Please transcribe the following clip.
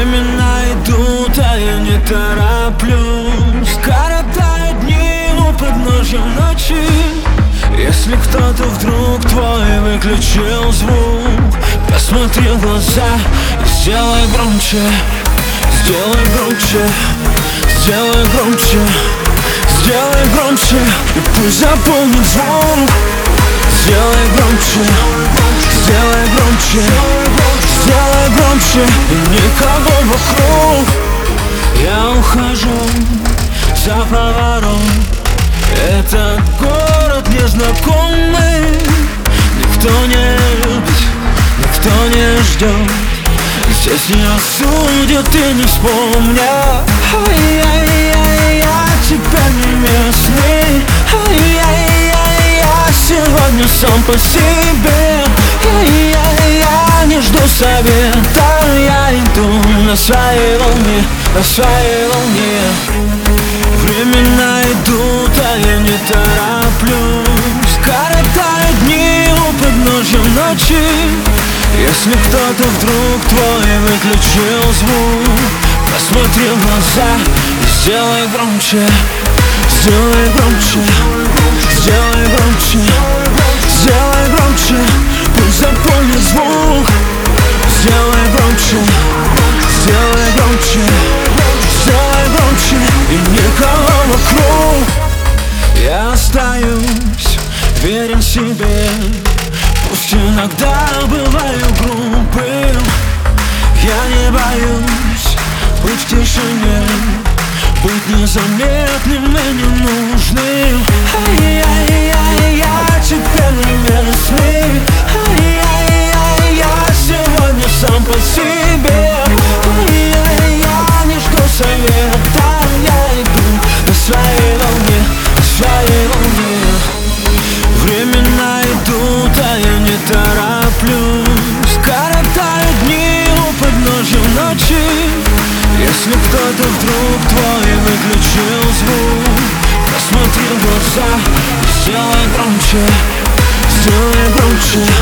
Времена идут, а я не тороплюсь. Коротаю дни у подножья ночи. Если кто-то вдруг твой выключил звук Посмотри в глаза и сделай громче. Сделай громче, сделай громче Сделай громче и пусть заполнит звук. Сделай громче, сделай громче Сделай громче за поворот Этот город незнакомый. Никто не любит, никто не ждет Здесь не осудят и не вспомнят. Ай-яй-яй, я тебя не местный. Ай-яй-яй, я сегодня сам по себе. Ай-яй, я не жду совета. Я иду на своей волне, на своей волне Времена идут, а я не тороплюсь. Коротаю дни у подножья ночи. Если кто-то вдруг твой выключил звук Посмотри в глаза и сделай громче Сделай громче, сделай громче Сделай громче, пусть запомнит звук. Сделай громче, сделай громче верен себе. Пусть иногда бываю грубым Я не боюсь быть в тишине Быть незаметным и ненужным Вдруг твой выключил звук. Посмотри в глаза Сделай громче Сделай громче.